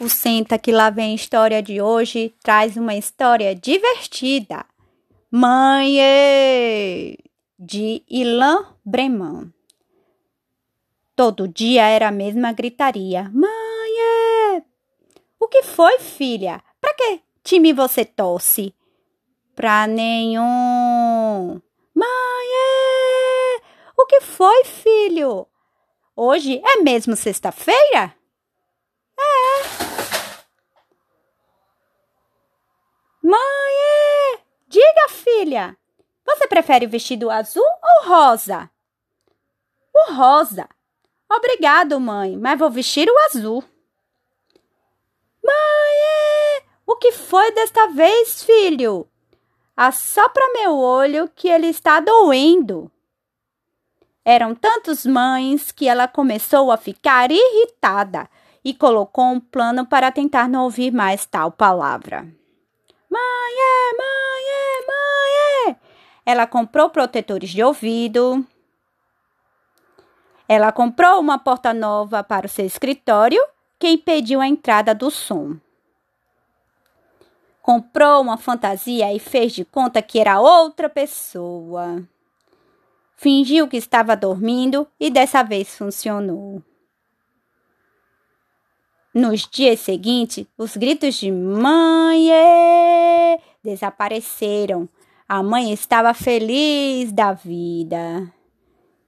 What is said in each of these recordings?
O Senta que lá vem história de hoje traz uma história divertida. Mãe de Ilan Breman. Todo dia era a mesma gritaria. Mãe! O que foi, filha? Pra que time você torce? Pra nenhum. Mãe! O que foi, filho? Hoje é mesmo sexta-feira? É. Mãe! Você prefere o vestido azul ou rosa? O rosa. Obrigado, mãe, mas vou vestir o azul. Mãe! O que foi desta vez, filho? Assopra meu olho que ele está doendo. Eram tantos mães que ela começou a ficar irritada e colocou um plano para tentar não ouvir mais tal palavra. Mãe, é, mãe, é. É. Ela comprou protetores de ouvido. Ela comprou uma porta nova para o seu escritório que impediu a entrada do som. Comprou uma fantasia e fez de conta que era outra pessoa. Fingiu que estava dormindo e dessa vez funcionou. Nos dias seguintes, os gritos de mãe desapareceram. A mãe estava feliz da vida.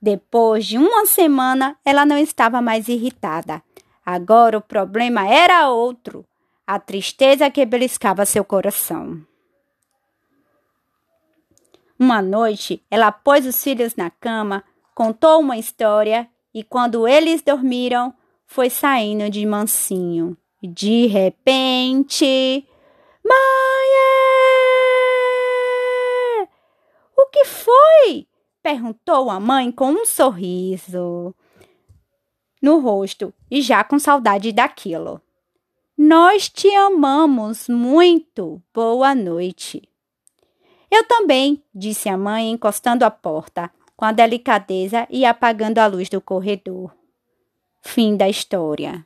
Depois de uma semana, ela não estava mais irritada. Agora o problema era outro: a tristeza que beliscava seu coração. Uma noite, ela pôs os filhos na cama, contou uma história e, quando eles dormiram, foi saindo de mansinho. De repente. Mãe! O que foi? perguntou a mãe com um sorriso no rosto e já com saudade daquilo. Nós te amamos muito. Boa noite. Eu também, disse a mãe, encostando a porta, com a delicadeza e apagando a luz do corredor. Fim da história.